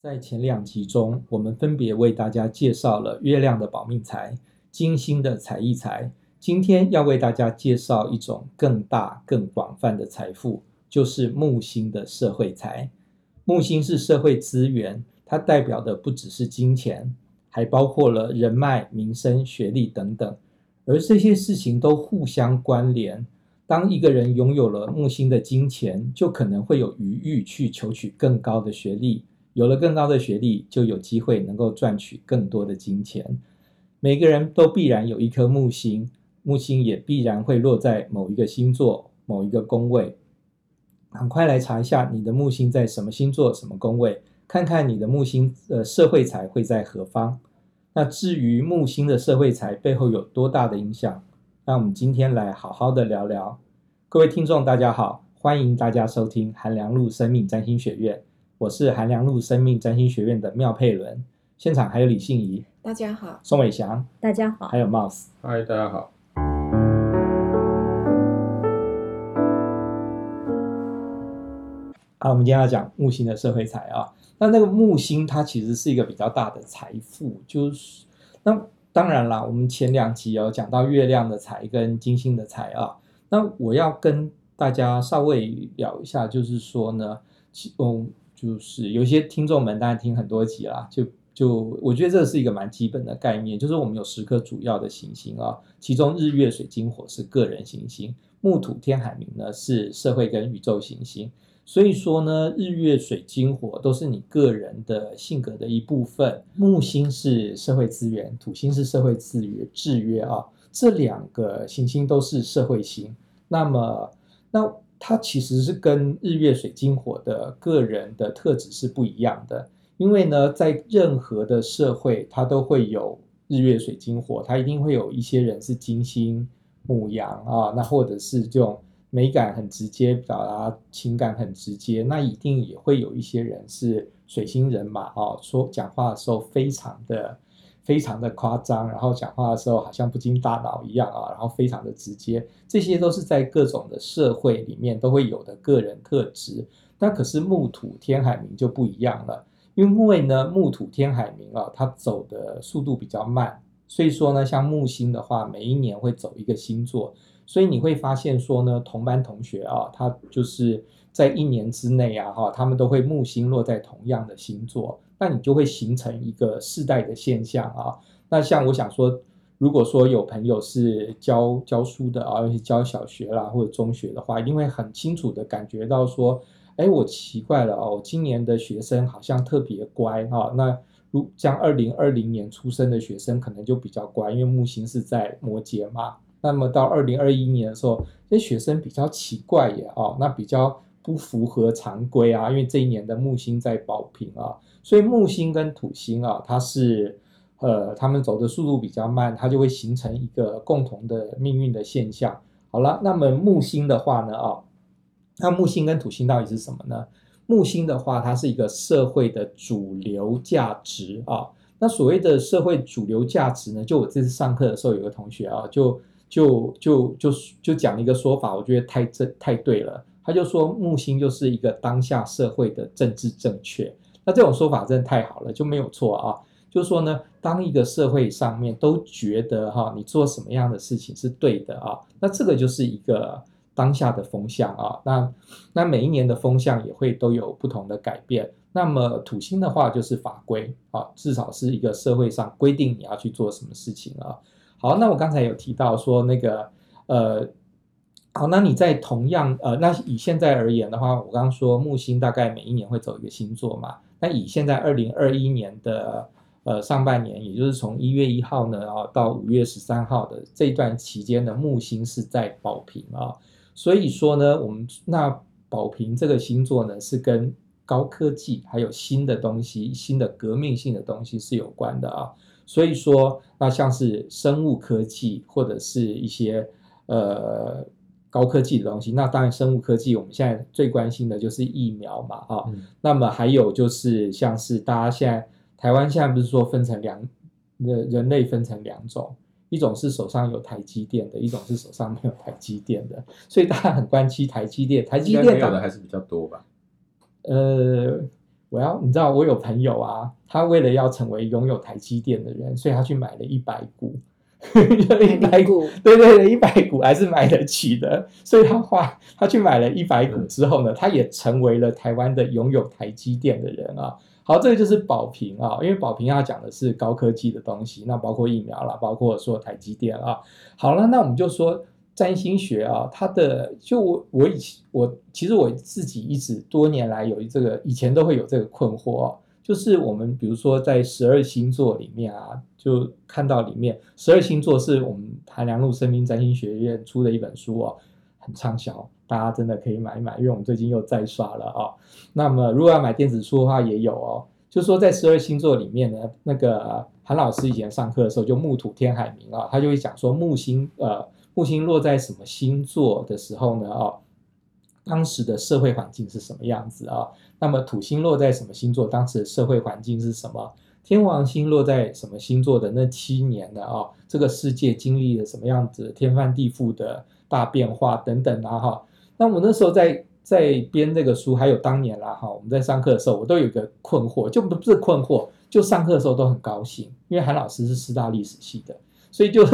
在前两集中，我们分别为大家介绍了月亮的保命财、金星的财运财。今天要为大家介绍一种更大、更广泛的财富，就是木星的社会财。木星是社会资源，它代表的不只是金钱，还包括了人脉、名声、学历等等，而这些事情都互相关联。当一个人拥有了木星的金钱，就可能会有余裕去求取更高的学历。有了更高的学历，就有机会能够赚取更多的金钱。每个人都必然有一颗木星，木星也必然会落在某一个星座、某一个宫位。赶快来查一下你的木星在什么星座、什么宫位，看看你的木星的社会财会在何方。那至于木星的社会财背后有多大的影响，那我们今天来好好的聊聊。各位听众，大家好，欢迎大家收听韩良露生命占星学院。我是韩良路生命占星学院的妙佩伦，现场还有李信仪，大家好；宋伟翔，大家好；还有 Mouse，嗨，大家好。好，我们今天要讲木星的社会财啊。那那个木星它其实是一个比较大的财富，就是那当然啦，我们前两集有讲到月亮的财跟金星的财啊。那我要跟大家稍微聊一下，就是说呢，嗯。就是有些听众们当然听很多集啦，就就我觉得这是一个蛮基本的概念，就是我们有十颗主要的行星啊，其中日月水金火是个人行星，木土天海冥呢是社会跟宇宙行星，所以说呢，日月水金火都是你个人的性格的一部分，木星是社会资源，土星是社会资源制约啊，这两个行星都是社会星，那么那。它其实是跟日月水金火的个人的特质是不一样的，因为呢，在任何的社会，它都会有日月水金火，它一定会有一些人是金星母羊啊，那或者是这种美感很直接，表达情感很直接，那一定也会有一些人是水星人马啊，说讲话的时候非常的。非常的夸张，然后讲话的时候好像不经大脑一样啊，然后非常的直接，这些都是在各种的社会里面都会有的个人特质。那可是木土天海冥就不一样了，因为呢，木土天海冥啊，它走的速度比较慢，所以说呢，像木星的话，每一年会走一个星座，所以你会发现说呢，同班同学啊，他就是在一年之内啊，哈，他们都会木星落在同样的星座。那你就会形成一个世代的现象啊。那像我想说，如果说有朋友是教教书的啊，尤其教小学啦或者中学的话，一定会很清楚的感觉到说，哎，我奇怪了哦，今年的学生好像特别乖啊。那如像二零二零年出生的学生可能就比较乖，因为木星是在摩羯嘛。那么到二零二一年的时候，这学生比较奇怪耶哦，那比较不符合常规啊，因为这一年的木星在保平啊。所以木星跟土星啊，它是，呃，他们走的速度比较慢，它就会形成一个共同的命运的现象。好了，那么木星的话呢，啊，那木星跟土星到底是什么呢？木星的话，它是一个社会的主流价值啊。那所谓的社会主流价值呢，就我这次上课的时候，有个同学啊，就就就就就讲了一个说法，我觉得太正太对了。他就说木星就是一个当下社会的政治正确。那这种说法真的太好了，就没有错啊。就是说呢，当一个社会上面都觉得哈，你做什么样的事情是对的啊，那这个就是一个当下的风向啊。那那每一年的风向也会都有不同的改变。那么土星的话就是法规啊，至少是一个社会上规定你要去做什么事情啊。好，那我刚才有提到说那个呃。好，那你在同样呃，那以现在而言的话，我刚刚说木星大概每一年会走一个星座嘛。那以现在二零二一年的呃上半年，也就是从一月一号呢啊到五月十三号的这段期间的木星是在宝瓶啊，所以说呢，我们那宝瓶这个星座呢是跟高科技还有新的东西、新的革命性的东西是有关的啊。所以说，那像是生物科技或者是一些呃。高科技的东西，那当然生物科技，我们现在最关心的就是疫苗嘛，啊、嗯，那么还有就是像是大家现在台湾现在不是说分成两，人人类分成两种，一种是手上有台积电的，一种是手上没有台积电的，所以大家很关心台积电，台积电没有的还是比较多吧？呃，我要你知道，我有朋友啊，他为了要成为拥有台积电的人，所以他去买了一百股，一百股，对对对，一百股还是买得起的，所以他花他去买了一百股之后呢，他也成为了台湾的拥有台积电的人啊。好，这个就是宝瓶啊，因为宝瓶要讲的是高科技的东西，那包括疫苗啦，包括说台积电啊。好了，那我们就说占星学啊，它的就我我以前我其实我自己一直多年来有这个以前都会有这个困惑啊，就是我们比如说在十二星座里面啊，就看到里面十二星座是我们韩良路生命占星学院出的一本书哦，很畅销。大家真的可以买一买，因为我们最近又再刷了啊、哦。那么如果要买电子书的话，也有哦。就说在十二星座里面呢，那个韩老师以前上课的时候，就木土天海冥啊、他就会讲说木星呃木星落在什么星座的时候呢？哦，当时的社会环境是什么样子啊、那么土星落在什么星座，当时的社会环境是什么？天王星落在什么星座的那七年呢？啊、哦，这个世界经历了什么样子天翻地覆的大变化等等啊？哈。那我那时候在在编这个书，还有当年啦哈，我们在上课的时候，我都有一个困惑，就不是困惑，就上课的时候都很高兴，因为韩老师是师大历史系的，所以就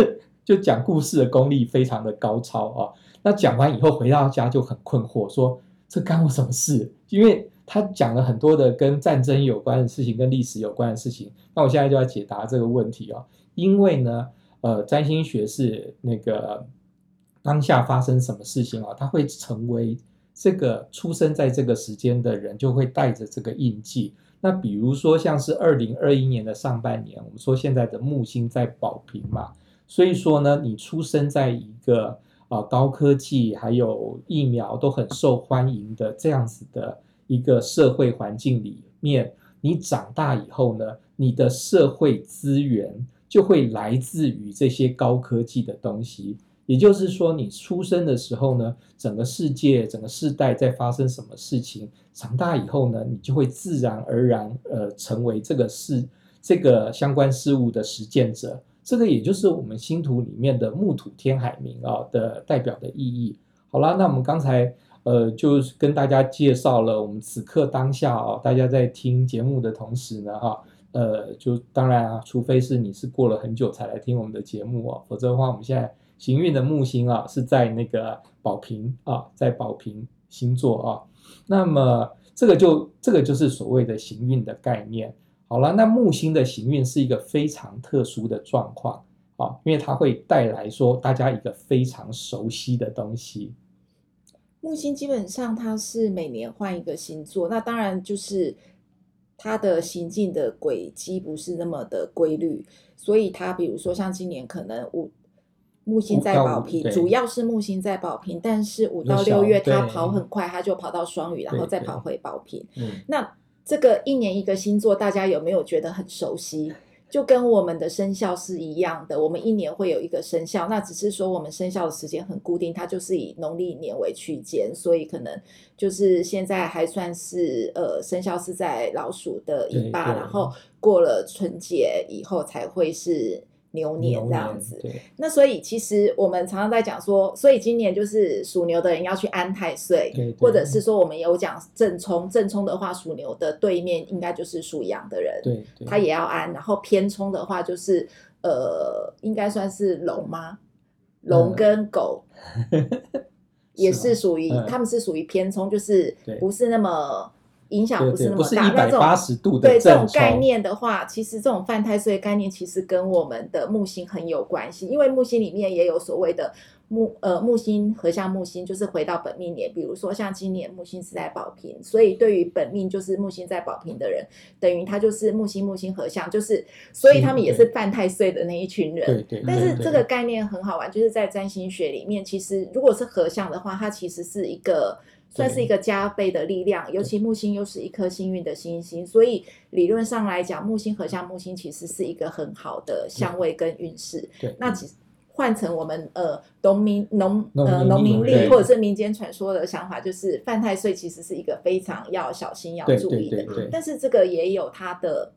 就讲故事的功力非常的高超啊。那讲完以后回到家就很困惑，说这干我什么事？因为他讲了很多的跟战争有关的事情，跟历史有关的事情。那我现在就要解答这个问题哦，因为呢，呃，占星学是那个。当下发生什么事情啊？它会成为这个出生在这个时间的人，就会带着这个印记。那比如说，像是二零二一年的上半年，我们说现在的木星在宝瓶嘛，所以说呢，你出生在一个啊高科技还有疫苗都很受欢迎的这样子的一个社会环境里面，你长大以后呢，你的社会资源就会来自于这些高科技的东西。也就是说，你出生的时候呢，整个世界、整个世代在发生什么事情，长大以后呢，你就会自然而然呃成为这个事、这个相关事物的实践者。这个也就是我们星图里面的木土天海冥啊的代表的意义。好啦，那我们刚才呃就是跟大家介绍了我们此刻当下啊，大家在听节目的同时呢，哈，呃，就当然啊，除非是你是过了很久才来听我们的节目哦，否则的话，我们现在。行运的木星啊，是在那个宝瓶啊，在宝瓶星座啊。那么这个就这个就是所谓的行运的概念。好了，那木星的行运是一个非常特殊的状况啊，因为它会带来说大家一个非常熟悉的东西。木星基本上它是每年换一个星座，那当然就是它的行进的轨迹不是那么的规律，所以它比如说像今年可能五。木星在宝瓶，主要是木星在宝瓶，但是五到六月它跑很快，它就跑到双鱼，然后再跑回宝瓶。那这个一年一个星座，大家有没有觉得很熟悉？就跟我们的生肖是一样的，我们一年会有一个生肖，那只是说我们生肖的时间很固定，它就是以农历年为区间，所以可能就是现在还算是呃生肖是在老鼠的尾巴，然后过了春节以后才会是。牛年这样子，那所以其实我们常常在讲说，所以今年就是属牛的人要去安太岁，或者是说我们有讲正冲，正冲的话属牛的对面应该就是属羊的人，对，他也要安。然后偏冲的话就是呃，应该算是龙吗？龙跟狗 也是属于，他们是属于偏冲，就是不是那么。影响不是那么大，那这种对这种概念的话，其实这种犯太岁概念其实跟我们的木星很有关系，因为木星里面也有所谓的木呃木星合相木星，就是回到本命年，比如说像今年木星是在宝瓶，所以对于本命就是木星在宝瓶的人，等于他就是木星木星合相，就是所以他们也是犯太岁的那一群人。对对。但是这个概念很好玩，就是在占星学里面，其实如果是合相的话，它其实是一个。算是一个加倍的力量，尤其木星又是一颗幸运的星星，所以理论上来讲，木星合相木星其实是一个很好的相位跟运势。对，那其实换成我们呃农民农呃农民力或者是民间传说的想法，就是犯太岁其实是一个非常要小心要注意的。但是这个也有它的。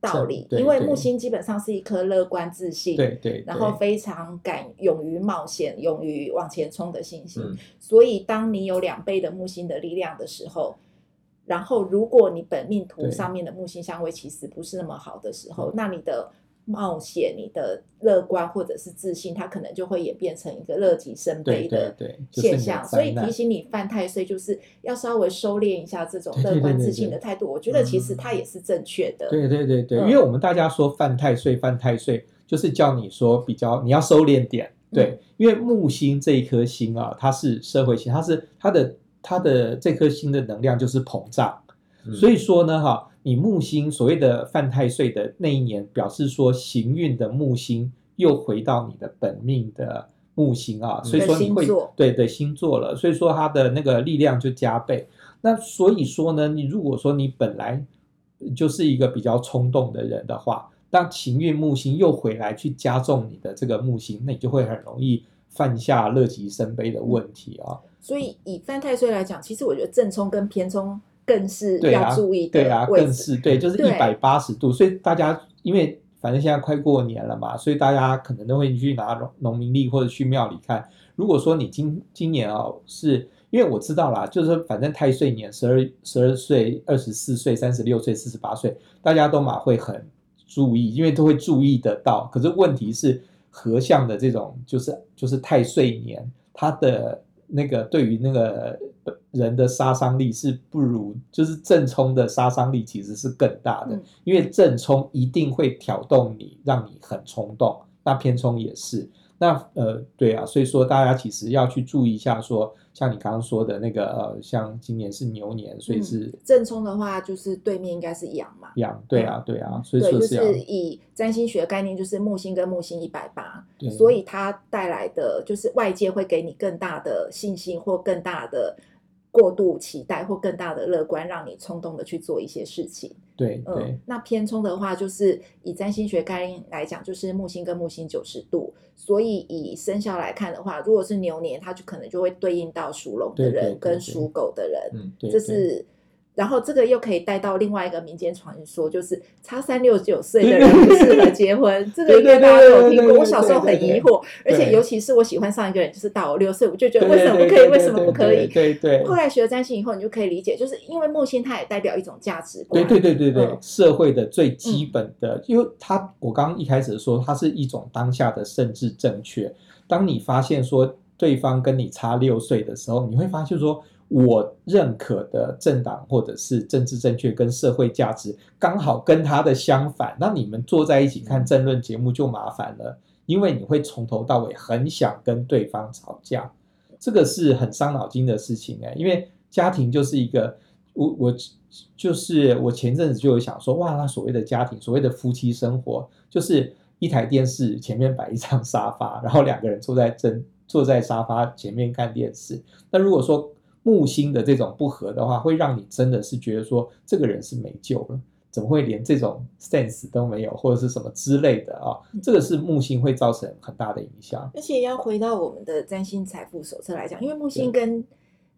道理，因为木星基本上是一颗乐观自信，对对，然后非常敢勇于冒险、勇于往前冲的信心。嗯、所以，当你有两倍的木星的力量的时候，然后如果你本命图上面的木星相位其实不是那么好的时候，那你的。冒险，你的乐观或者是自信，它可能就会演变成一个乐极生悲的现象。所以提醒你犯太岁，就是要稍微收敛一下这种乐观自信的态度。我觉得其实它也是正确的。对对对对，因为我们大家说犯太岁，犯太岁就是叫你说比较你要收敛点。对，因为木星这一颗星啊，它是社会星，它是它的它的这颗星的能量就是膨胀。所以说呢，哈。你木星所谓的犯太岁的那一年，表示说行运的木星又回到你的本命的木星啊，所以说你会对对星座了，所以说它的那个力量就加倍。那所以说呢，你如果说你本来就是一个比较冲动的人的话，当行运木星又回来去加重你的这个木星，那你就会很容易犯下乐极生悲的问题啊。所以以犯太岁来讲，其实我觉得正冲跟偏冲。更是要注意对啊，对啊，更是对，就是一百八十度。所以大家因为反正现在快过年了嘛，所以大家可能都会去拿农农民历或者去庙里看。如果说你今今年哦，是因为我知道啦，就是反正太岁年十二十二岁、二十四岁、三十六岁、四十八岁，大家都嘛会很注意，因为都会注意得到。可是问题是合相的这种就是就是太岁年，它的那个对于那个。人的杀伤力是不如，就是正冲的杀伤力其实是更大的，因为正冲一定会挑动你，让你很冲动，那偏冲也是。那呃，对啊，所以说大家其实要去注意一下说，说像你刚刚说的那个呃，像今年是牛年，所以是、嗯、正冲的话，就是对面应该是羊嘛。羊，对啊，对啊，所以说是就是以占星学的概念，就是木星跟木星一百八，所以它带来的就是外界会给你更大的信心或更大的。过度期待或更大的乐观，让你冲动的去做一些事情。对，对，嗯，那偏冲的话，就是以占星学概念来讲，就是木星跟木星九十度，所以以生肖来看的话，如果是牛年，它就可能就会对应到属龙的人跟属狗的人，这是。然后这个又可以带到另外一个民间传说，就是差三六九岁的人不适合结婚。这个应该大家都有听过。我小时候很疑惑，而且尤其是我喜欢上一个人，就是大我六岁，我就觉得为什么不可以？为什么不可以？对对。后来学了占星以后，你就可以理解，就是因为木星它也代表一种价值观。对对对对对，社会的最基本的，因为它我刚刚一开始说，它是一种当下的甚至正确。当你发现说对方跟你差六岁的时候，你会发现说。我认可的政党或者是政治正确跟社会价值刚好跟他的相反，那你们坐在一起看政论节目就麻烦了，因为你会从头到尾很想跟对方吵架，这个是很伤脑筋的事情哎，因为家庭就是一个，我我就是我前阵子就有想说，哇，那所谓的家庭，所谓的夫妻生活，就是一台电视前面摆一张沙发，然后两个人坐在正坐在沙发前面看电视，那如果说。木星的这种不合的话，会让你真的是觉得说这个人是没救了，怎么会连这种 sense 都没有，或者是什么之类的啊？这个是木星会造成很大的影响。而且要回到我们的占星财富手册来讲，因为木星跟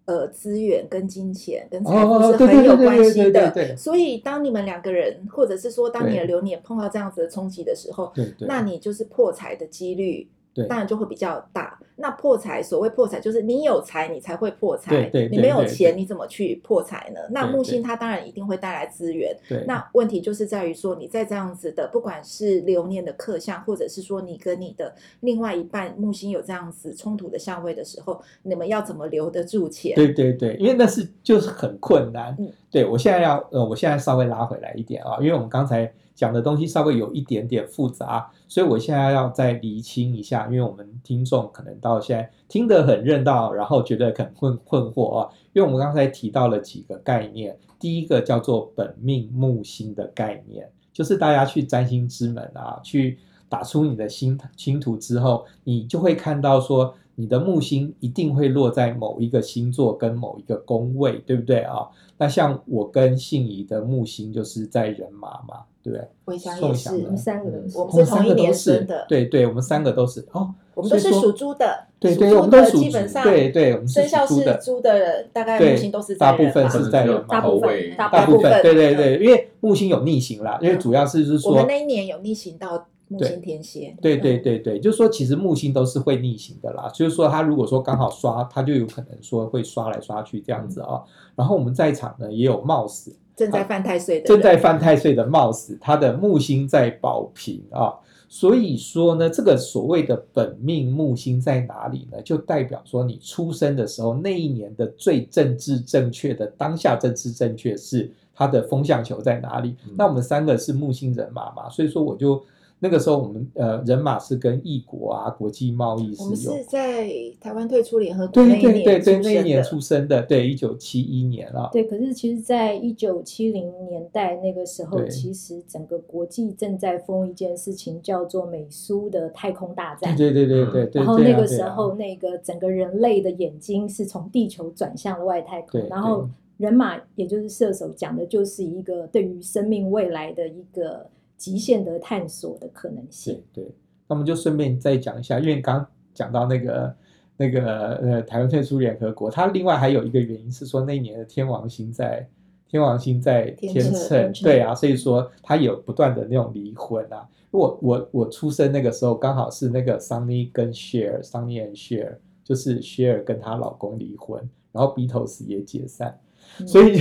呃资源、跟金钱、跟财富是很有关系的，所以当你们两个人，或者是说当你的流年碰到这样子的冲击的时候，对对，那你就是破财的几率。对，当然就会比较大。那破财，所谓破财，就是你有财，你才会破财。对对，你没有钱，你怎么去破财呢？那木星它当然一定会带来资源。对。那问题就是在于说，你在这样子的，不管是流年的克相，或者是说你跟你的另外一半木星有这样子冲突的相位的时候，你们要怎么留得住钱？对对对，因为那是就是很困难。嗯。对，我现在要呃，我现在稍微拉回来一点啊，因为我们刚才。讲的东西稍微有一点点复杂，所以我现在要再厘清一下，因为我们听众可能到到现在听得很认道，然后觉得很困困惑啊。因为我们刚才提到了几个概念，第一个叫做本命木星的概念，就是大家去占星之门啊，去打出你的星星图之后，你就会看到说，你的木星一定会落在某一个星座跟某一个宫位，对不对啊？那像我跟信仪的木星就是在人马嘛。对不对，我想也是，我们三个，我们是同一年生的，对对，我们三个都是哦，我们都是属猪的，对对，我们都属基本上，对对，我们生肖是猪的人，大概木星都是大部分是在人，大部分，大部分，对对对，因为木星有逆行啦，因为主要是是说，我们那一年有逆行到木星天蝎，对对对对，就是说其实木星都是会逆行的啦，就是说他如果说刚好刷，他就有可能说会刷来刷去这样子啊、哦。然后我们在场呢也有冒死正在犯太岁的，正在犯太岁的冒死，他的木星在宝瓶啊，所以说呢，这个所谓的本命木星在哪里呢？就代表说你出生的时候那一年的最政治正确的当下政治正确是它的风向球在哪里？那我们三个是木星人马嘛，所以说我就。那个时候，我们呃人马是跟异国啊，国际贸易是有。我们是在台湾退出联合国对对对对，那一年出生的，对，一九七一年了。对，可是其实，在一九七零年代那个时候，其实整个国际正在疯一件事情，叫做美苏的太空大战。对对对对对。然后那个时候，那个整个人类的眼睛是从地球转向了外太空，然后人马也就是射手讲的就是一个对于生命未来的一个。极限的探索的可能性。对对，那我们就顺便再讲一下，因为刚讲到那个那个呃，台湾退出联合国，它另外还有一个原因是说那一年的天王星在天王星在天秤，对啊，所以说它有不断的那种离婚啊。我我我出生那个时候刚好是那个 Sunny 跟 Share，Sunny and Cher，就是 Share 跟她老公离婚，然后 Beatles 也解散。所以，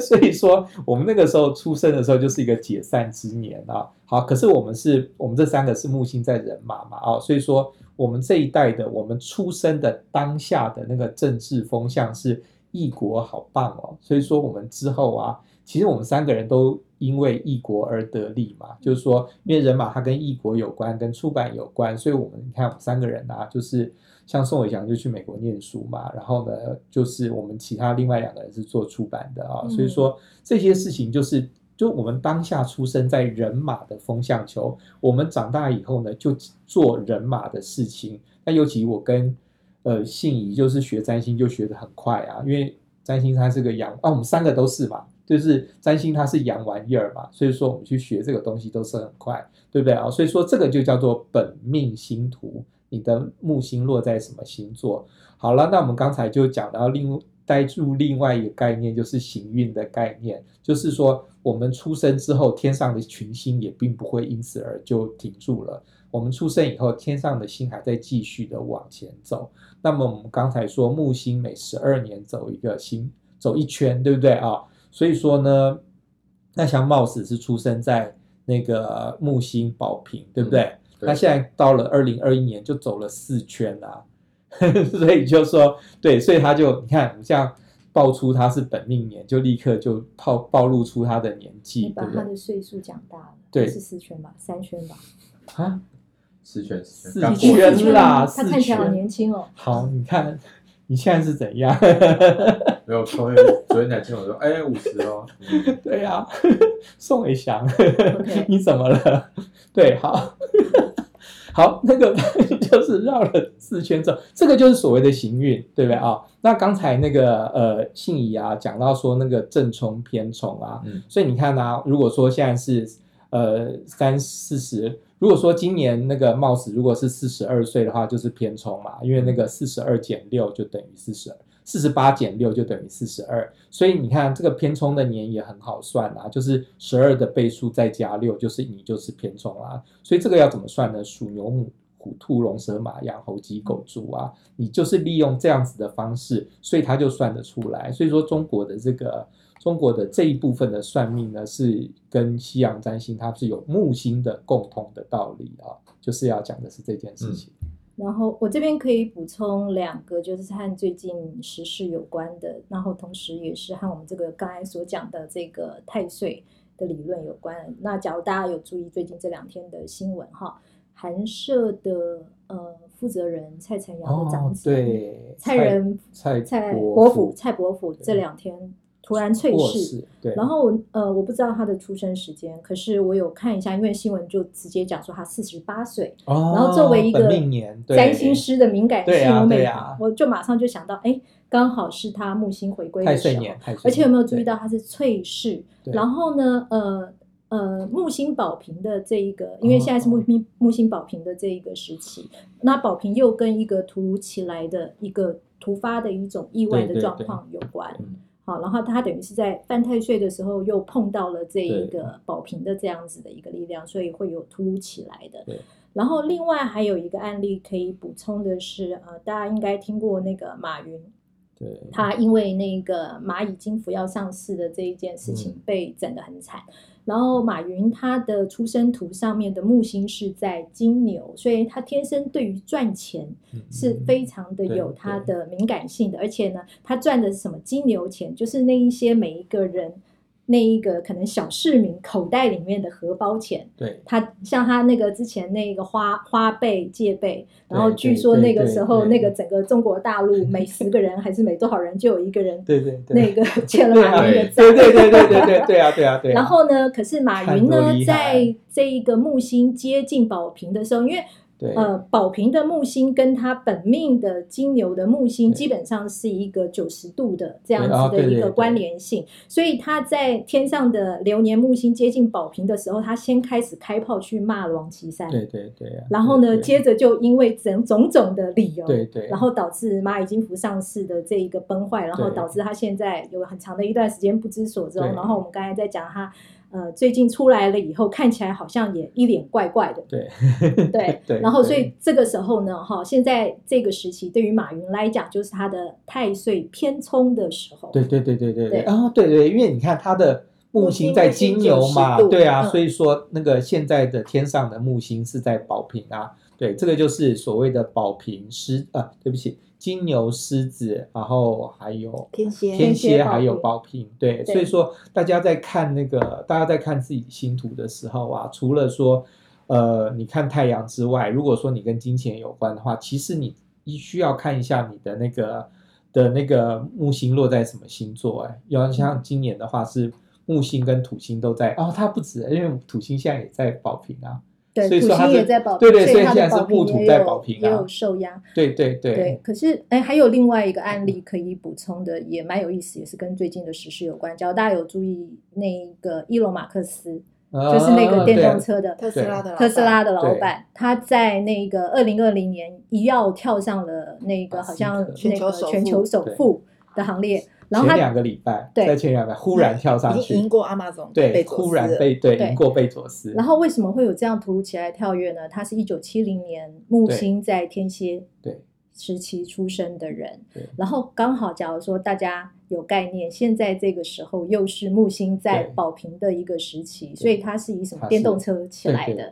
所以 说，我们那个时候出生的时候就是一个解散之年啊。好，可是我们是，我们这三个是木星在人马嘛啊，所以说我们这一代的，我们出生的当下的那个政治风向是异国，好棒哦。所以说我们之后啊，其实我们三个人都因为异国而得利嘛，就是说，因为人马它跟异国有关，跟出版有关，所以我们你看我们三个人啊，就是。像宋伟祥就去美国念书嘛，然后呢，就是我们其他另外两个人是做出版的啊，所以说这些事情就是，就我们当下出生在人马的风向球，我们长大以后呢，就做人马的事情。那尤其我跟呃信仪就是学占星就学得很快啊，因为占星它是个阳啊，我们三个都是嘛，就是占星它是阳玩意儿嘛，所以说我们去学这个东西都是很快，对不对啊？所以说这个就叫做本命星图。你的木星落在什么星座？好了，那我们刚才就讲到另带入另外一个概念，就是行运的概念，就是说我们出生之后，天上的群星也并不会因此而就停住了。我们出生以后，天上的星还在继续的往前走。那么我们刚才说木星每十二年走一个星，走一圈，对不对啊？所以说呢，那像貌似是出生在那个木星宝瓶，对不对？他现在到了二零二一年就走了四圈啦，所以就说对，所以他就你看，像爆出他是本命年，就立刻就暴暴露出他的年纪，你把他的岁数讲大了，对，是四圈吧，三圈吧，啊，四圈，四圈啦，他看起来好年轻哦。好，你看你现在是怎样？没有，昨天 昨天才听我说，哎，五十哦。对呀，宋伟祥，你怎么了？对，好。好，那个 就是绕了四圈之后，这个就是所谓的行运，对不对啊？那刚才那个呃信仪啊讲到说那个正冲偏冲啊，嗯，所以你看呢、啊，如果说现在是呃三四十，如果说今年那个貌似如果是四十二岁的话，就是偏冲嘛，因为那个四十二减六就等于四十二。四十八减六就等于四十二，所以你看这个偏冲的年也很好算啊，就是十二的倍数再加六，就是你就是偏冲啊。所以这个要怎么算呢？属牛母虎兔龙蛇马羊猴鸡狗猪啊，你就是利用这样子的方式，所以它就算得出来。所以说中国的这个中国的这一部分的算命呢，是跟西洋占星它是有木星的共同的道理啊，就是要讲的是这件事情。然后我这边可以补充两个，就是和最近时事有关的，然后同时也是和我们这个刚才所讲的这个太岁的理论有关。那假如大家有注意最近这两天的新闻哈，韩舍的呃负责人蔡晨阳的长子，哦、对蔡仁蔡蔡伯府蔡伯府这两天。突然脆世，对，然后呃，我不知道他的出生时间，可是我有看一下，因为新闻就直接讲说他四十八岁，哦，然后作为一个占星师的敏感性，我每我就马上就想到，哎，刚好是他木星回归的时候，而且有没有注意到他是脆世？然后呢，呃呃，木星宝瓶的这一个，因为现在是木星木星宝瓶的这一个时期，那宝瓶又跟一个突如其来的一个突发的一种意外的状况有关。好，然后他等于是在犯太岁的时候又碰到了这一个保平的这样子的一个力量，所以会有突如其来的。对。然后另外还有一个案例可以补充的是，呃，大家应该听过那个马云。对，他因为那个蚂蚁金服要上市的这一件事情被整得很惨，嗯、然后马云他的出生图上面的木星是在金牛，所以他天生对于赚钱是非常的有他的敏感性的，而且呢，他赚的是什么金牛钱，就是那一些每一个人。那一个可能小市民口袋里面的荷包钱，对，他像他那个之前那个花花呗借呗，然后据说那个时候那个整个中国大陆每十个人还是每多少人就有一个人，对对对那个 欠了马云的债，对对对对对对对啊对啊对。然后呢，可是马云呢，在这一个木星接近宝瓶的时候，因为。呃，宝瓶的木星跟他本命的金牛的木星基本上是一个九十度的这样子的一个关联性，所以他在天上的流年木星接近宝瓶的时候，他先开始开炮去骂王岐山，对对对，然后呢，接着就因为种种种的理由，对对，然后导致蚂蚁金服上市的这一个崩坏，然后导致他现在有很长的一段时间不知所踪，然后我们刚才在讲他。呃，最近出来了以后，看起来好像也一脸怪怪的。对，对，对。然后，所以这个时候呢，哈，现在这个时期对于马云来讲，就是他的太岁偏冲的时候。对，对，对，对，对，对。啊，对对，因为你看他的木星在金牛嘛，对啊，所以说那个现在的天上的木星是在宝瓶啊，对，这个就是所谓的宝瓶狮啊，对不起。金牛、狮子，然后还有天蝎，天蝎还有宝瓶，对，所以说大家在看那个，大家在看自己星图的时候啊，除了说，呃，你看太阳之外，如果说你跟金钱有关的话，其实你一需要看一下你的那个的那个木星落在什么星座，哎，要像今年的话是木星跟土星都在，哦，它不止，因为土星现在也在宝瓶啊。对，土星也在宝瓶，对对，所以现在是木土在宝瓶，也有受压。对对对。对，可是哎，还有另外一个案例可以补充的，也蛮有意思，也是跟最近的时事有关。只要大家有注意，那个伊隆马克思，就是那个电动车的特斯拉的特斯拉的老板，他在那个二零二零年一跃跳上了那个好像那个全球首富的行列。然后他前两个礼拜，在前两个忽然跳上去，赢过阿马总，对，忽然被对赢过贝佐斯。然后为什么会有这样突如其来的跳跃呢？他是一九七零年木星在天蝎对时期出生的人，然后刚好假如说大家有概念，现在这个时候又是木星在宝瓶的一个时期，所以他是以什么电动车起来的？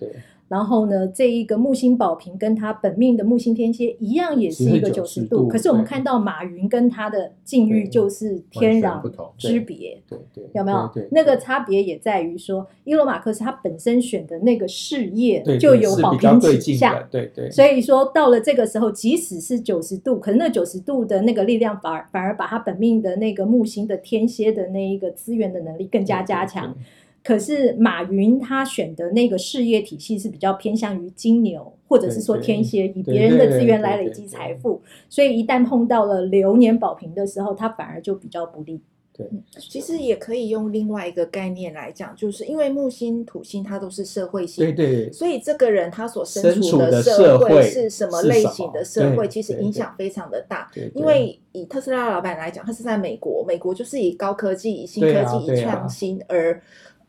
然后呢，这一个木星宝瓶跟他本命的木星天蝎一样，也是一个九十度。可是我们看到马云跟他的境遇就是天壤之别，对对，有没有？那个差别也在于说，伊隆马克斯他本身选的那个事业就有宝瓶倾向，对对。所以说到了这个时候，即使是九十度，可是那九十度的那个力量反而反而把他本命的那个木星的天蝎的那一个资源的能力更加加强。可是马云他选的那个事业体系是比较偏向于金牛，或者是说天蝎，以别人的资源来累积财富，所以一旦碰到了流年宝瓶的时候，他反而就比较不利。对，其实也可以用另外一个概念来讲，就是因为木星、土星它都是社会性，对对，所以这个人他所身处的社会是什么类型的社会，其实影响非常的大。因为以特斯拉老板来讲，他是在美国，美国就是以高科技、以新科技、以创新而。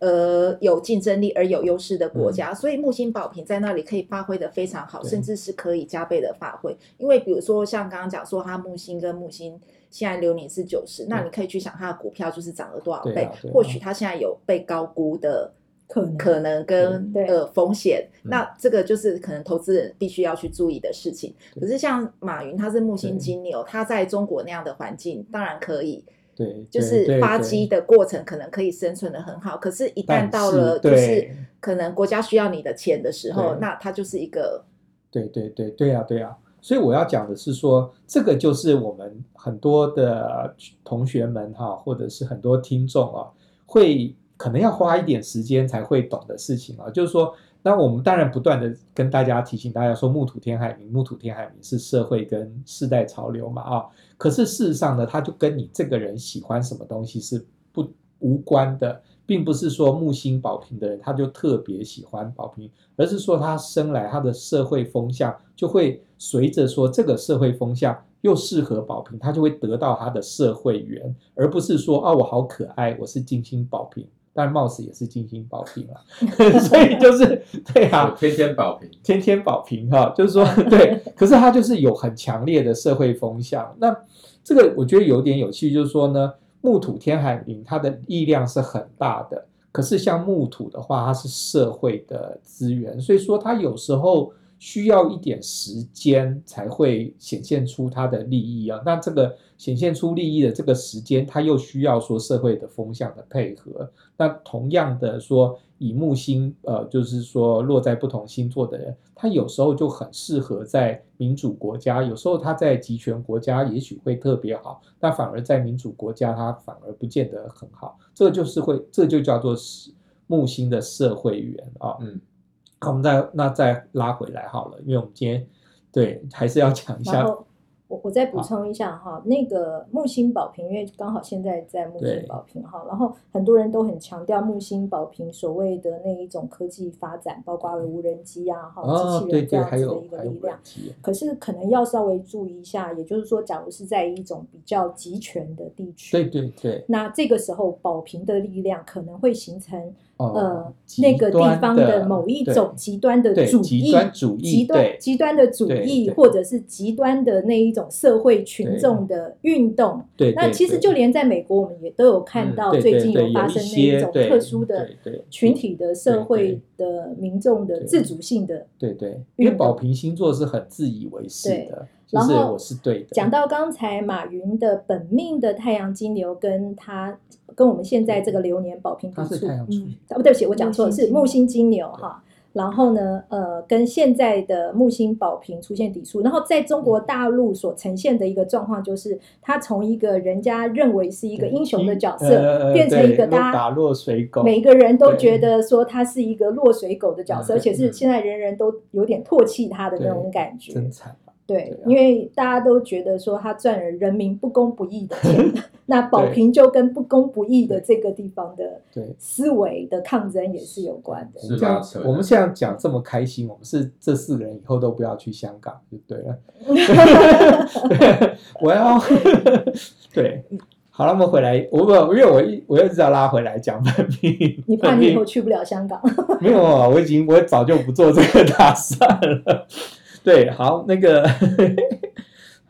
呃，有竞争力而有优势的国家，嗯、所以木星宝瓶在那里可以发挥的非常好，甚至是可以加倍的发挥。因为比如说像刚刚讲说，它木星跟木星现在流年是九十，那你可以去想它的股票就是涨了多少倍，啊啊、或许它现在有被高估的可能。可能跟呃风险，那这个就是可能投资人必须要去注意的事情。可是像马云，他是木星金牛，他在中国那样的环境，当然可以。对，就是发迹的过程可能可以生存的很好，可是，一旦到了就是可能国家需要你的钱的时候，那它就是一个。对对对对啊对啊，所以我要讲的是说，这个就是我们很多的同学们哈，或者是很多听众啊，会可能要花一点时间才会懂的事情啊，就是说。那我们当然不断的跟大家提醒大家说，木土天海明，木土天海明是社会跟世代潮流嘛啊，可是事实上呢，它就跟你这个人喜欢什么东西是不无关的，并不是说木星宝瓶的人他就特别喜欢宝瓶，而是说他生来他的社会风向就会随着说这个社会风向又适合宝瓶，他就会得到他的社会缘，而不是说啊，我好可爱，我是金星宝瓶。但貌似也是精心保平啊，所以就是对啊，天天保平，天天保平哈，就是说对，可是它就是有很强烈的社会风向。那这个我觉得有点有趣，就是说呢，木土天海冥它的力量是很大的，可是像木土的话，它是社会的资源，所以说它有时候。需要一点时间才会显现出它的利益啊，那这个显现出利益的这个时间，它又需要说社会的风向的配合。那同样的说，以木星呃，就是说落在不同星座的人，他有时候就很适合在民主国家，有时候他在集权国家也许会特别好，但反而在民主国家他反而不见得很好。这就是会，这就叫做是木星的社会缘啊，嗯。我们再那再拉回来好了，因为我们今天对还是要讲一下。我我再补充一下哈，那个木星宝瓶，因为刚好现在在木星宝瓶哈，然后很多人都很强调木星宝瓶所谓的那一种科技发展，包括了无人机啊哈，机器人这样子的一个力量。可是可能要稍微注意一下，也就是说，假如是在一种比较集权的地区，对对对，那这个时候宝瓶的力量可能会形成。呃，那个地方的某一种极端的主义，极端主义，极端极端的主义，或者是极端的那一种社会群众的运动。对，那其实就连在美国，我们也都有看到最近有发生那一种特殊的群体的社会的民众的自主性的。对对，因为宝瓶星座是很自以为是的，然后我是对的。讲到刚才马云的本命的太阳金牛，跟他。跟我们现在这个流年宝瓶抵触，嗯，不，对不起，我讲错了，是木星金牛哈。然后呢，呃，跟现在的木星宝瓶出现抵触。然后在中国大陆所呈现的一个状况，就是他从一个人家认为是一个英雄的角色，变成一个大家打落水狗，每个人都觉得说他是一个落水狗的角色，而且是现在人人都有点唾弃他的那种感觉。真惨。对，因为大家都觉得说他赚了人民不公不义的钱，那宝平就跟不公不义的这个地方的思维的抗争也是有关的。这样，我们现在讲这么开心，我们是这四个人以后都不要去香港就对了。我要对，好了，我们回来，我不，因为我一我一直要拉回来讲本命。你怕你以后去不了香港？没有啊，我已经我早就不做这个打算了。对，好，那个，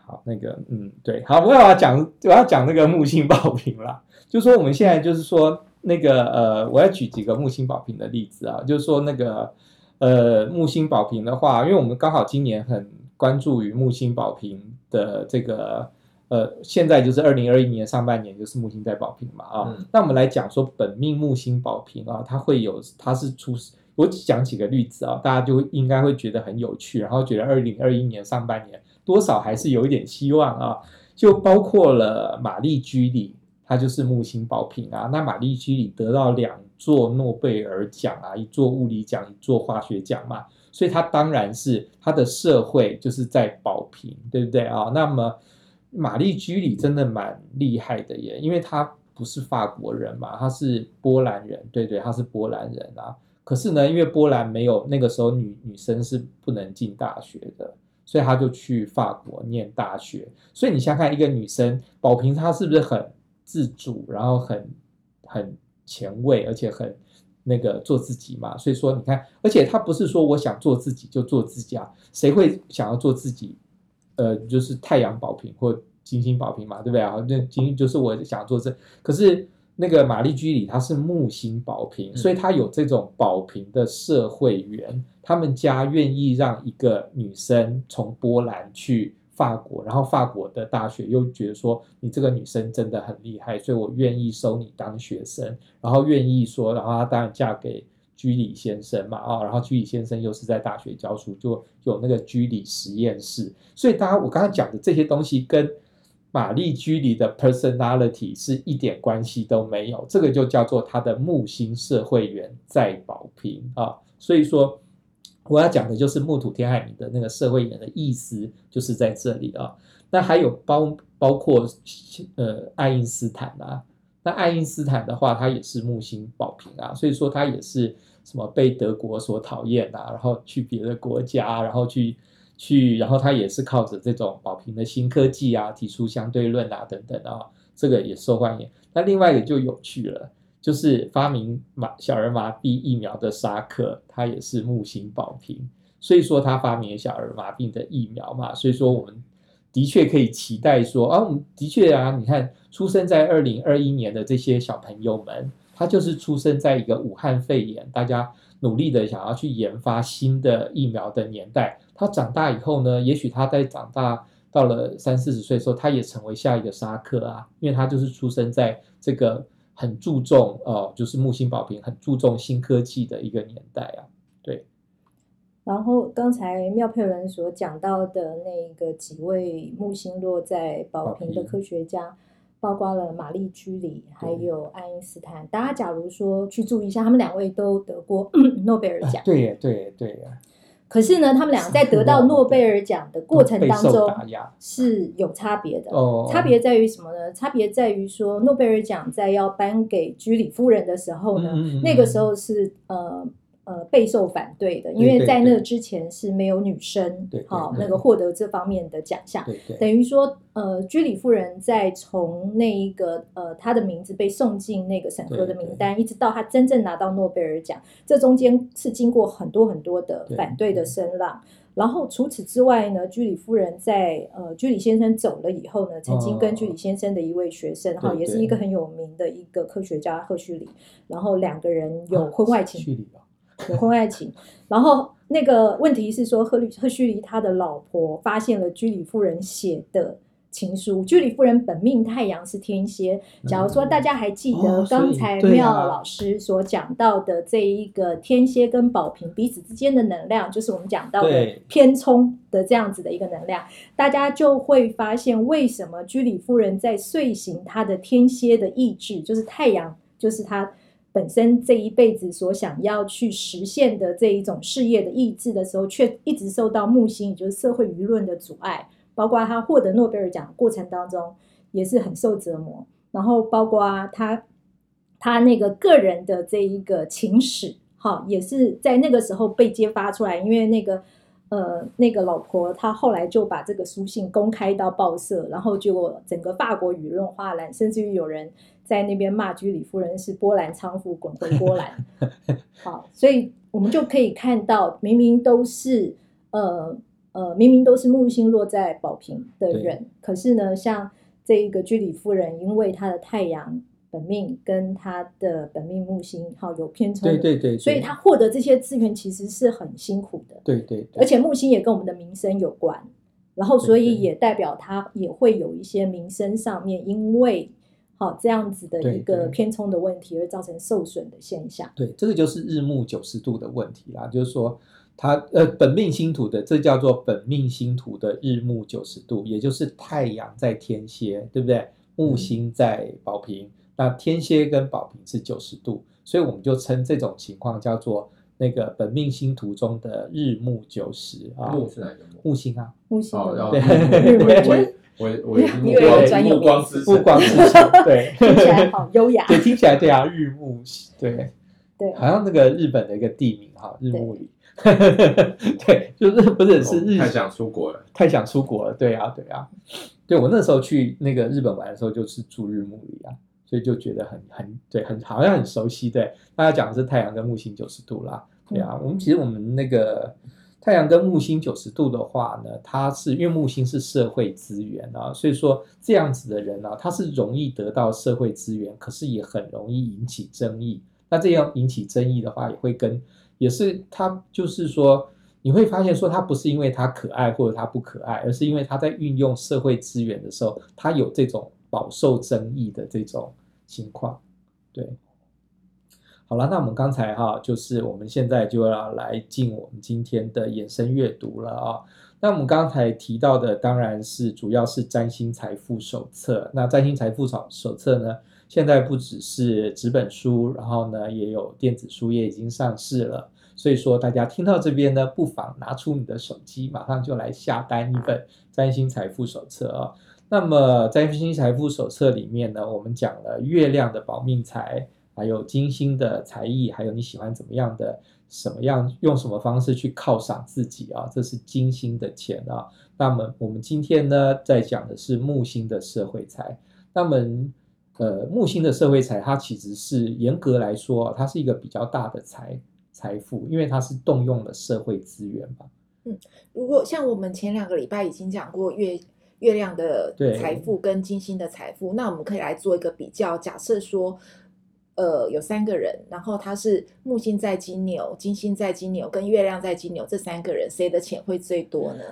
好，那个，嗯，对，好，我要讲，我要讲那个木星宝瓶啦。就说我们现在就是说，那个，呃，我要举几个木星宝瓶的例子啊。就是说，那个，呃，木星宝瓶的话，因为我们刚好今年很关注于木星宝瓶的这个，呃，现在就是二零二一年上半年就是木星在宝瓶嘛，啊，嗯、那我们来讲说本命木星宝瓶啊，它会有，它是出。我讲几个例子啊，大家就应该会觉得很有趣，然后觉得二零二一年上半年多少还是有一点希望啊。就包括了玛丽居里，她就是木星宝瓶啊。那玛丽居里得到两座诺贝尔奖啊，一座物理奖，一座化学奖嘛，所以她当然是她的社会就是在宝瓶，对不对啊？那么玛丽居里真的蛮厉害的耶，因为她不是法国人嘛，她是波兰人，对对，她是波兰人啊。可是呢，因为波兰没有那个时候女女生是不能进大学的，所以她就去法国念大学。所以你想看一个女生宝瓶，她是不是很自主，然后很很前卫，而且很那个做自己嘛？所以说你看，而且她不是说我想做自己就做自己啊，谁会想要做自己？呃，就是太阳宝瓶或金星宝瓶嘛，对不对啊？那金星就是我想做这，可是。那个玛丽居里，她是木星宝瓶，所以她有这种宝瓶的社会缘。他们家愿意让一个女生从波兰去法国，然后法国的大学又觉得说你这个女生真的很厉害，所以我愿意收你当学生，然后愿意说，然后她当然嫁给居里先生嘛，啊，然后居里先生又是在大学教书，就有那个居里实验室。所以大家我刚才讲的这些东西跟。玛丽居里的 personality 是一点关系都没有，这个就叫做他的木星社会缘在宝瓶啊。所以说，我要讲的就是木土天海冥的那个社会缘的意思，就是在这里啊。那还有包包括呃爱因斯坦啊，那爱因斯坦的话，他也是木星宝瓶啊，所以说他也是什么被德国所讨厌啊，然后去别的国家，然后去。去，然后他也是靠着这种宝瓶的新科技啊，提出相对论啊等等啊，这个也受欢迎。那另外一个就有趣了，就是发明麻小儿麻痹疫苗的沙克，他也是木星宝瓶，所以说他发明小儿麻痹的疫苗嘛，所以说我们的确可以期待说啊，我们的确啊，你看出生在二零二一年的这些小朋友们，他就是出生在一个武汉肺炎，大家。努力的想要去研发新的疫苗的年代，他长大以后呢，也许他在长大到了三四十岁的时候，他也成为下一个沙克啊，因为他就是出生在这个很注重哦、呃，就是木星宝瓶很注重新科技的一个年代啊。对。然后刚才妙佩伦所讲到的那个几位木星落在宝瓶的科学家。包括了玛丽居里，还有爱因斯坦。大家假如说去注意一下，他们两位都得过 诺贝尔奖。对呀，对呀，对呀。可是呢，他们两个在得到诺贝尔奖的过程当中是有差别的。哦。差别在于什么呢？差别在于说，诺贝尔奖在要颁给居里夫人的时候呢，嗯、那个时候是呃。呃，备受反对的，因为在那之前是没有女生，好、哦、那个获得这方面的奖项，等于说，呃，居里夫人在从那一个呃，她的名字被送进那个审核的名单，一直到她真正拿到诺贝尔奖，这中间是经过很多很多的反对的声浪。然后除此之外呢，居里夫人在呃，居里先生走了以后呢，曾经跟居里先生的一位学生哈、哦，也是一个很有名的一个科学家赫胥黎，然后两个人有婚外情。啊有婚外情，然后那个问题是说，赫律赫胥黎他的老婆发现了居里夫人写的情书。居里夫人本命太阳是天蝎。假如说大家还记得刚才妙老师所讲到的这一个天蝎跟宝瓶彼此之间的能量，就是我们讲到的偏冲的这样子的一个能量，大家就会发现为什么居里夫人在遂行她的天蝎的意志，就是太阳，就是她。本身这一辈子所想要去实现的这一种事业的意志的时候，却一直受到木星，也就是社会舆论的阻碍。包括他获得诺贝尔奖过程当中，也是很受折磨。然后包括他他那个个人的这一个情史，哈，也是在那个时候被揭发出来。因为那个呃那个老婆，她后来就把这个书信公开到报社，然后就整个法国舆论哗然，甚至于有人。在那边骂居里夫人是波兰娼妇，滚回波兰。好，所以我们就可以看到，明明都是呃呃，明明都是木星落在宝瓶的人，可是呢，像这一个居里夫人，因为她的太阳本命跟她的本命木星好有偏冲，对对对，所以她获得这些资源其实是很辛苦的。对对，而且木星也跟我们的名声有关，然后所以也代表她也会有一些名声上面，因为。好，这样子的一个偏冲的问题，而造成受损的现象。对，这个就是日暮九十度的问题啦。就是说，它呃本命星图的，这叫做本命星图的日暮九十度，也就是太阳在天蝎，对不对？木星在宝瓶，嗯，那天蝎跟宝瓶是九十度，所以我们就称这种情况叫做那个本命星图中的日暮九十啊。木是哪个木？木星啊，木星。哦，对。我 我目光目光之目光之城，对，听起来好优雅。对，听起来对啊，日暮对对，好像那个日本的一个地名哈，日暮里。对，就是不是是日太想出国了，太想出国了。对啊，对啊，对我那时候去那个日本玩的时候，就是住日暮里啊，所以就觉得很很对，很好像很熟悉。对，大家讲的是太阳跟木星九十度啦。对啊，我们其实我们那个。太阳跟木星九十度的话呢，它是因为木星是社会资源啊，所以说这样子的人呢、他是容易得到社会资源，可是也很容易引起争议。那这样引起争议的话，也会跟也是他就是说，你会发现说他不是因为他可爱或者他不可爱，而是因为他在运用社会资源的时候，他有这种饱受争议的这种情况，对。好了，那我们刚才哈，就是我们现在就要来进我们今天的衍生阅读了啊。那我们刚才提到的当然是主要是占星财富手册。那占星财富手手册呢，现在不只是纸本书，然后呢也有电子书也已经上市了。所以说大家听到这边呢，不妨拿出你的手机，马上就来下单一本占星财富手册啊。那么占星财富手册里面呢，我们讲了月亮的保命财。还有金星的才艺，还有你喜欢怎么样的，什么样用什么方式去犒赏自己啊？这是金星的钱啊。那么我们今天呢，在讲的是木星的社会财。那么，呃，木星的社会财，它其实是严格来说，它是一个比较大的财财富，因为它是动用了社会资源嘛。嗯，如果像我们前两个礼拜已经讲过月月亮的财富跟金星的财富，那我们可以来做一个比较。假设说，呃，有三个人，然后他是木星在金牛、金星在金牛跟月亮在金牛，这三个人谁的钱会最多呢？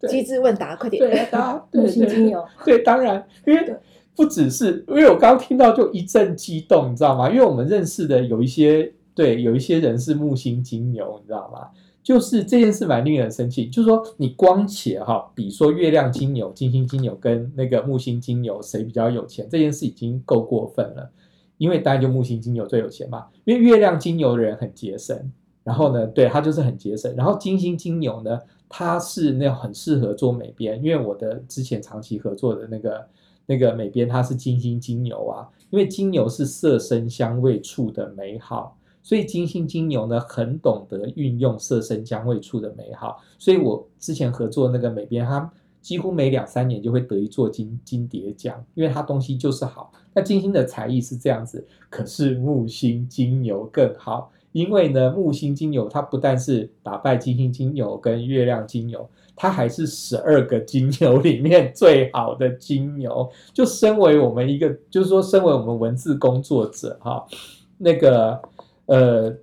机智问答，快点！对，答木星金牛。对，当然，因为不只是，因为我刚刚听到就一阵激动，你知道吗？因为我们认识的有一些，对，有一些人是木星金牛，你知道吗？就是这件事蛮令人生气，就是说你光且哈，比说月亮金牛、金星金牛跟那个木星金牛谁比较有钱，这件事已经够过分了，因为当然就木星金牛最有钱嘛，因为月亮金牛的人很节省。然后呢，对，他就是很节省。然后金星金牛呢，他是那很适合做美编，因为我的之前长期合作的那个那个美编，他是金星金牛啊。因为金牛是色身香味触的美好，所以金星金牛呢，很懂得运用色声香味触的美好。所以我之前合作那个美编，他几乎每两三年就会得一座金金蝶奖，因为他东西就是好。那金星的才艺是这样子，可是木星金牛更好。因为呢，木星金牛它不但是打败金星金牛跟月亮金牛，它还是十二个金牛里面最好的金牛。就身为我们一个，就是说，身为我们文字工作者哈，那个呃，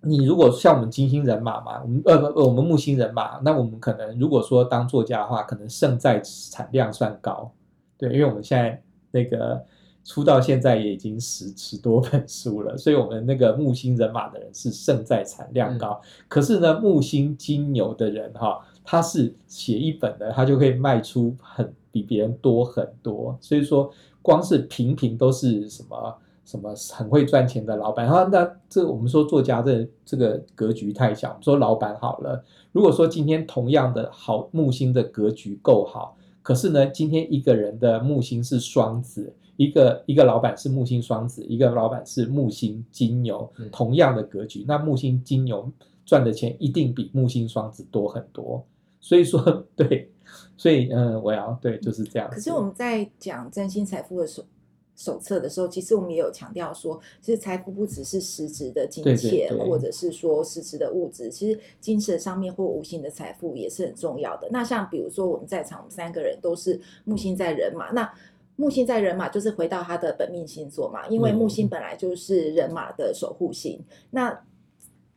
你如果像我们金星人马嘛，我们呃不，我们木星人马，那我们可能如果说当作家的话，可能胜在产量算高，对，因为我们现在那个。出到现在也已经十十多本书了，所以我们那个木星人马的人是胜在产量高。嗯、可是呢，木星金牛的人哈，他是写一本的，他就可以卖出很比别人多很多。所以说，光是平平都是什么什么很会赚钱的老板。然后那这我们说作家这这个格局太小。我们说老板好了，如果说今天同样的好木星的格局够好，可是呢，今天一个人的木星是双子。一个一个老板是木星双子，一个老板是木星金牛，同样的格局，那木星金牛赚的钱一定比木星双子多很多。所以说，对，所以嗯，我要对就是这样。可是我们在讲真心财富的时候手册的时候，其实我们也有强调说，其实财富不只是实质的金钱，对对对，或者是说实质的物质，其实精神上面或无形的财富也是很重要的。那像比如说我们在场我们三个人都是木星在人马，那。木星在人马，就是回到他的本命星座嘛，因为木星本来就是人马的守护星。嗯、那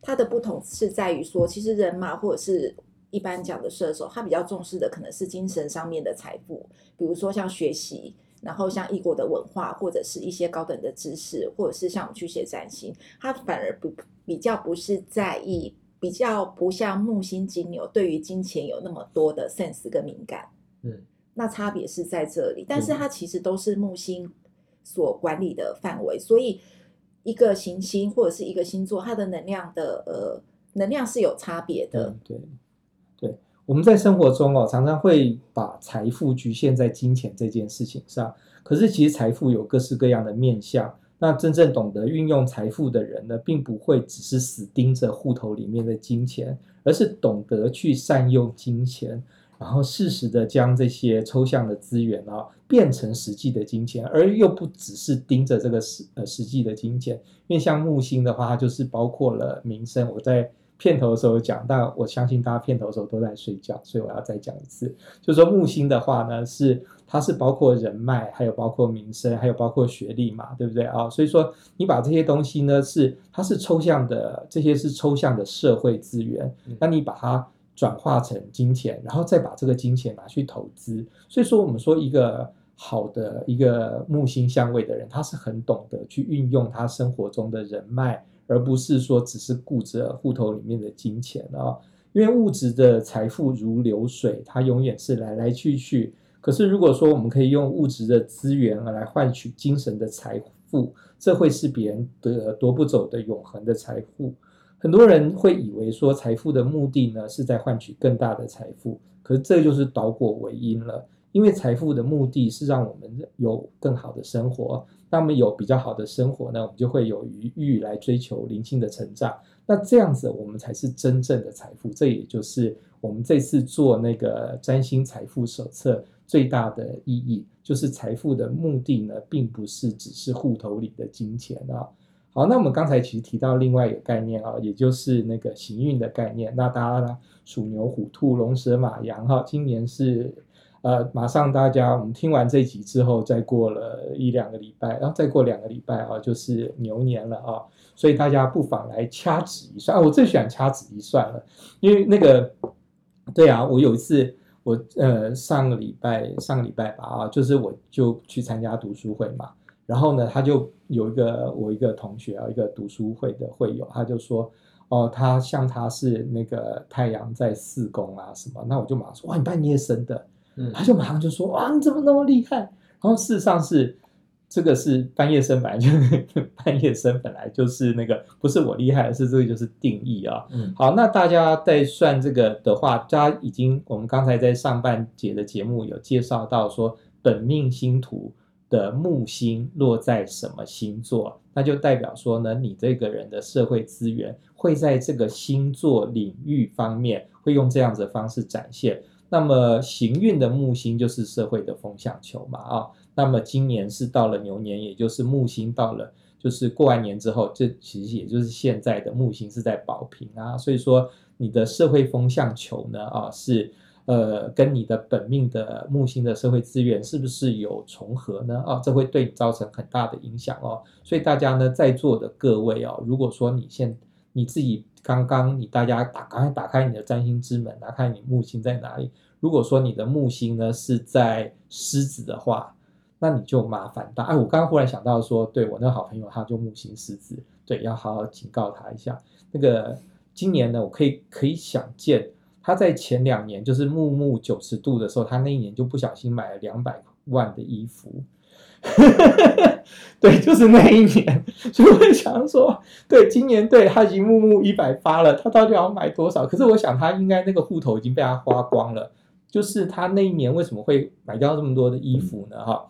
它的不同是在于说，其实人马或者是一般讲的射手，他比较重视的可能是精神上面的财富，比如说像学习，然后像异国的文化，或者是一些高等的知识，或者是像我们去写占星，他反而不比较不是在意，比较不像木星金牛对于金钱有那么多的 sense 跟敏感。嗯。那差别是在这里，但是它其实都是木星所管理的范围，所以一个行星或者是一个星座，它的能量的呃能量是有差别的。对，对，我们在生活中哦，常常会把财富局限在金钱这件事情上，可是其实财富有各式各样的面向。那真正懂得运用财富的人呢，并不会只是死盯着户头里面的金钱，而是懂得去善用金钱。然后适时的将这些抽象的资源啊变成实际的金钱，而又不只是盯着这个实呃实际的金钱。因为像木星的话，它就是包括了名声。我在片头的时候讲，但我相信大家片头的时候都在睡觉，所以我要再讲一次，就是说木星的话呢，是它是包括人脉，还有包括名声，还有包括学历嘛，对不对啊？所以说你把这些东西呢，是它是抽象的，这些是抽象的社会资源，那你把它。转化成金钱，然后再把这个金钱拿去投资。所以说，我们说一个好的一个木星相位的人，他是很懂得去运用他生活中的人脉，而不是说只是顾着户头里面的金钱啊。因为物质的财富如流水，它永远是来来去去。可是如果说我们可以用物质的资源来换取精神的财富，这会是别人得夺不走的永恒的财富。很多人会以为说财富的目的呢，是在换取更大的财富，可是这就是倒果为因了。因为财富的目的是让我们有更好的生活。那么有比较好的生活呢，我们就会有余裕来追求灵性的成长。那这样子，我们才是真正的财富。这也就是我们这次做那个占星财富手册最大的意义，就是财富的目的呢，并不是只是户头里的金钱啊。好，那我们刚才其实提到另外一个概念啊，也就是那个行运的概念。那大家呢，属牛、虎、兔、龙、蛇、马、羊哈，今年是。呃，马上大家，我们听完这集之后，再过了一两个礼拜，然后再过两个礼拜啊，就是牛年了啊，所以大家不妨来掐指一算啊，我最喜欢掐指一算了，因为那个，对啊，我有一次，我呃上个礼拜上个礼拜吧啊，就是我就去参加读书会嘛，然后呢，他就有一个我一个同学啊，一个读书会的会友，他就说，哦，他像他是那个太阳在四宫啊什么，那我就马上说，哇，你半夜生的。嗯，他就马上就说：“哇，你怎么那么厉害？”然后事实上是，这个是半夜生本来 就是半夜生本来就是那个不是我厉害，而是这个就是定义啊。嗯，好，那大家在算这个的话，大家已经我们刚才在上半节的节目有介绍到说，本命星图的木星落在什么星座，那就代表说呢，你这个人的社会资源会在这个星座领域方面会用这样子的方式展现。那么行运的木星就是社会的风向球嘛啊，那么今年是到了牛年，也就是木星到了，就是过完年之后，这其实也就是现在的木星是在保平啊，所以说你的社会风向球呢啊是呃跟你的本命的木星的社会资源是不是有重合呢啊？这会对你造成很大的影响哦，所以大家呢在座的各位哦，如果说你现你自己。刚刚你大家打刚才打开你的占星之门，来看你木星在哪里。如果说你的木星呢是在狮子的话，那你就麻烦大。哎，我刚刚忽然想到说，对我那个好朋友他就木星狮子，对，要好好警告他一下。那个今年呢，我可以可以想见，他在前两年就是木木九十度的时候，他那一年就不小心买了两百万的衣服。对，就是那一年，就会想说，对，今年对他已经木木一百发了，他到底要买多少？可是我想他应该那个户头已经被他花光了。就是他那一年为什么会买掉这么多的衣服呢？哈，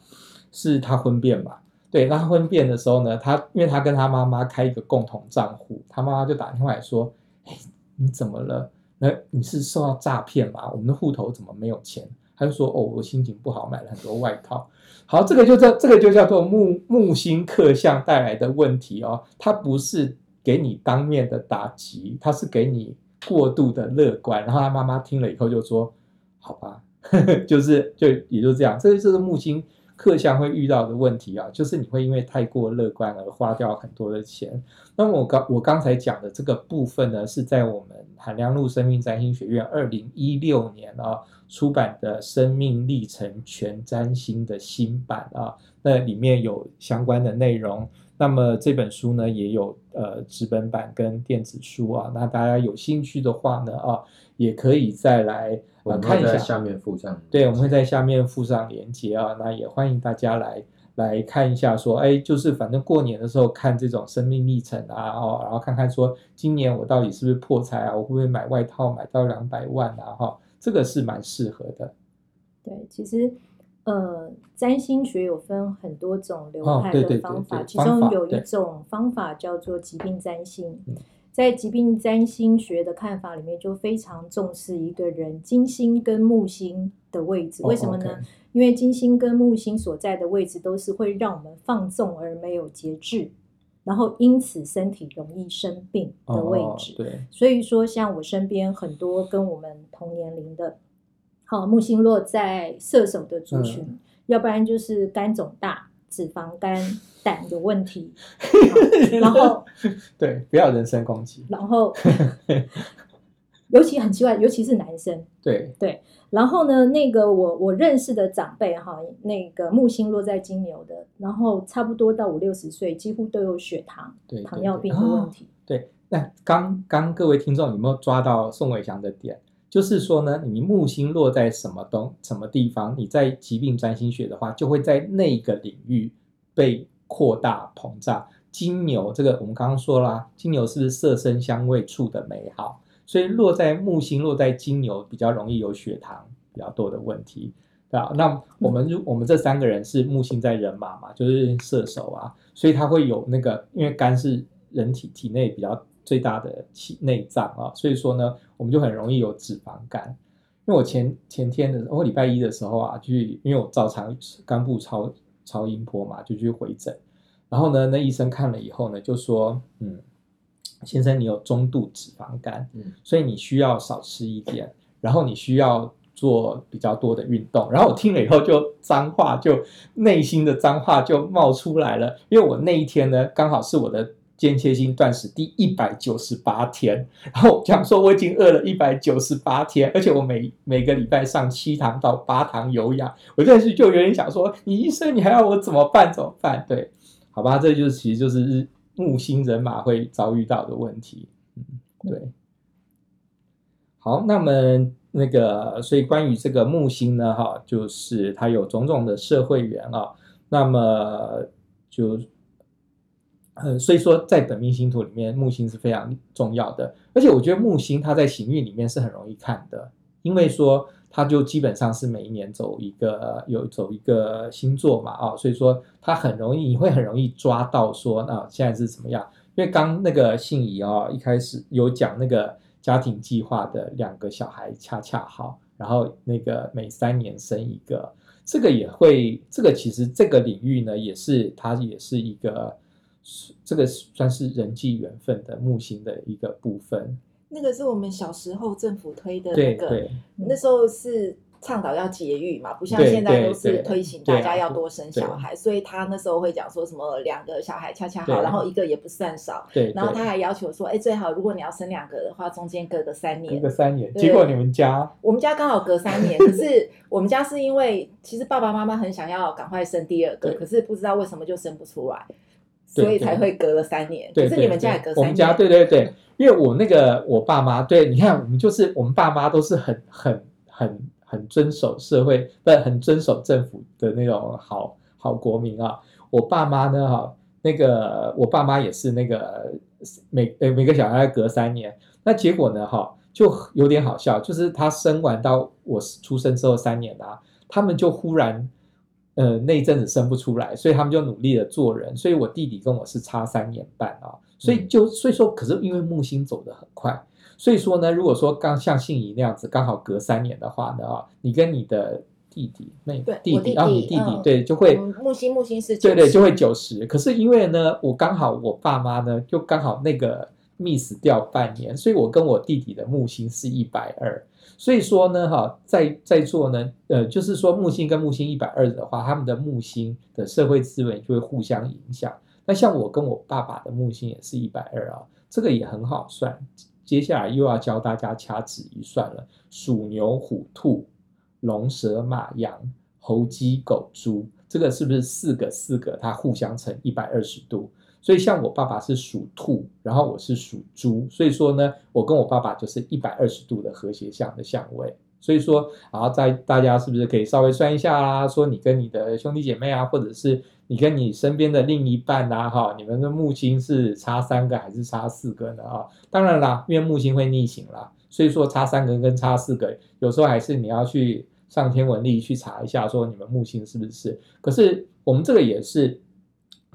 是他婚变嘛？对，那他婚变的时候呢，他因为他跟他妈妈开一个共同账户，他妈妈就打电话来说：“哎，你怎么了？那你是受到诈骗吗？我们的户头怎么没有钱？”他就说：“哦，我心情不好，买了很多外套。”好，这个就叫这个就叫做木木星克相带来的问题哦，它不是给你当面的打击，它是给你过度的乐观。然后他妈妈听了以后就说：“好吧，呵 呵就是就也就这样。”这就是木星克相会遇到的问题啊，就是你会因为太过乐观而花掉很多的钱。那么我刚我刚才讲的这个部分呢，是在我们韩良路生命占星学院二零一六年啊。出版的《生命历程全占星》的新版啊，那里面有相关的内容。那么这本书呢，也有呃纸本版跟电子书啊。那大家有兴趣的话呢，啊，也可以再来呃看一下。下面附上。对，我们会在下面附上连接啊。那也欢迎大家来来看一下，说，哎，就是反正过年的时候看这种生命历程啊，哦，然后看看说今年我到底是不是破财啊？我会不会买外套买到两百万啊？哈。这个是蛮适合的。对，其实，呃，占星学有分很多种流派的方法，其中有一种方法叫做疾病占星。在疾病占星学的看法里面，就非常重视一个人金星跟木星的位置。为什么呢？因为金星跟木星所在的位置都是会让我们放纵而没有节制。然后因此身体容易生病的位置，哦、对，所以说像我身边很多跟我们同年龄的，好木星落在射手的族群，嗯、要不然就是肝肿大、脂肪肝、胆有问题，然后对，不要人身攻击，然后。尤其很奇怪，尤其是男生。对对，然后呢，那个我我认识的长辈哈，那个木星落在金牛的，然后差不多到五六十岁，几乎都有血糖、对糖尿病的问题。对，对，那刚刚各位听众有没有抓到宋伟祥的点？就是说呢，你木星落在什么东什么地方，你在疾病占星学的话，就会在那个领域被扩大膨胀。金牛这个我们刚刚说啦，金牛是不是色身香味触的美好？所以落在木星落在金牛比较容易有血糖比较多的问题。对吧？那我们如我们这三个人是木星在人马嘛，就是射手啊，所以他会有那个，因为肝是人体体内比较最大的气内脏啊，所以说呢，我们就很容易有脂肪肝。因为我前前天的，我礼拜一的时候啊，去因为我照常肝部超超音波嘛，就去回诊，然后呢，那医生看了以后呢，就说，嗯，先生你有中度脂肪肝，嗯，所以你需要少吃一点，然后你需要做比较多的运动。然后我听了以后就脏话，就内心的脏话就冒出来了，因为我那一天呢，刚好是我的。间歇性断食第一百九十八天，然后讲说我已经饿了一百九十八天，而且我每每个礼拜上七堂到八堂有氧，我这时就有点想说，你医生你还要我怎么办？怎么办？对，好吧，这就是其实就是木星人马会遭遇到的问题。嗯，对。好，那么那个，所以关于这个木星呢，哈，就是它有种种的社会缘啊，那么就。嗯，所以说在本命星图里面，木星是非常重要的。而且我觉得木星它在行运里面是很容易看的，因为说它就基本上是每一年走一个有走一个星座嘛，啊，所以说它很容易，你会很容易抓到说啊现在是怎么样。因为刚那个信宜啊，一开始有讲那个家庭计划的两个小孩恰恰好，然后那个每三年生一个，这个也会，这个其实这个领域呢，也是它也是一个。这个算是人际缘分的木星的一个部分。那个是我们小时候政府推的那个，那时候是倡导要节育嘛，不像现在都是推行大家要多生小孩，所以他那时候会讲说什么两个小孩恰恰好，然后一个也不算少。对，然后他还要求说，哎，最好如果你要生两个的话，中间隔个三年，隔个三年。结果你们家，我们家刚好隔三年，可是我们家是因为其实爸爸妈妈很想要赶快生第二个，可是不知道为什么就生不出来。所以才会隔了三年，可是你们家也隔三年。我们家对对对，因为我那个我爸妈，对，你看我们就是 我们爸妈都是很很很很遵守社会，不是很遵守政府的那种好好国民啊。我爸妈呢，哈，那个我爸妈也是那个每呃每个小孩隔三年，那结果呢，哈，就有点好笑，就是他生完到我出生之后三年啊，他们就忽然。呃，那一阵子生不出来，所以他们就努力的做人。所以我弟弟跟我是差三年半啊，所以就所以说，可是因为木星走得很快，所以说呢，如果说刚像信宜那样子，刚好隔三年的话呢，啊，你跟你的弟弟妹对弟弟，然后你弟弟对就会木星木星是对对就会九十，可是因为呢，我刚好我爸妈呢就刚好那个 miss 掉半年，所以我跟我弟弟的木星是一百二。所以说呢，哈，在在座呢，呃，就是说木星跟木星一百二的话，他们的木星的社会资源就会互相影响。那像我跟我爸爸的木星也是一百二啊，这个也很好算。接下来又要教大家掐指一算了：鼠、牛、虎、兔、龙、蛇、马、羊、猴、鸡、狗、猪，这个是不是四个四个它互相乘一百二十度？所以，像我爸爸是属兔，然后我是属猪，所以说呢，我跟我爸爸就是一百二十度的和谐相的相位。所以说，然后在大家是不是可以稍微算一下啦？说你跟你的兄弟姐妹啊，或者是你跟你身边的另一半啊，哈，你们的木星是差三个还是差四个呢？啊，当然啦，因为木星会逆行啦，所以说差三个跟差四个，有时候还是你要去上天文历去查一下，说你们木星是不是？可是我们这个也是。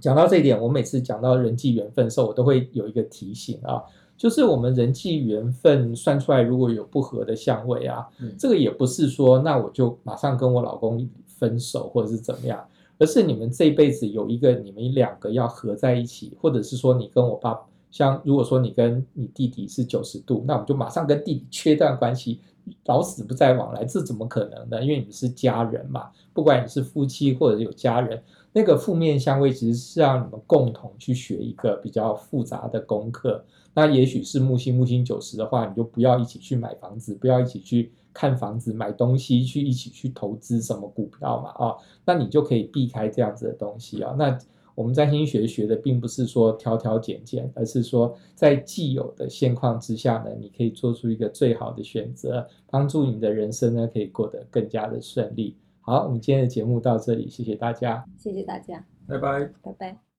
讲到这一点，我每次讲到人际缘分的时候，我都会有一个提醒啊，就是我们人际缘分算出来如果有不合的相位啊，嗯、这个也不是说那我就马上跟我老公分手或者是怎么样，而是你们这辈子有一个你们两个要合在一起，或者是说你跟我爸，像如果说你跟你弟弟是九十度，那我们就马上跟弟弟切断关系，老死不再往来，这怎么可能呢？因为你们是家人嘛，不管你是夫妻或者有家人。那个负面相位其实是让你们共同去学一个比较复杂的功课。那也许是木星木星九十的话，你就不要一起去买房子，不要一起去看房子、买东西，去一起去投资什么股票嘛啊？那你就可以避开这样子的东西啊。那我们占星学学的并不是说挑挑拣拣，而是说在既有的现况之下呢，你可以做出一个最好的选择，帮助你的人生呢可以过得更加的顺利。好，我们今天的节目到这里，谢谢大家，谢谢大家，拜拜，拜拜。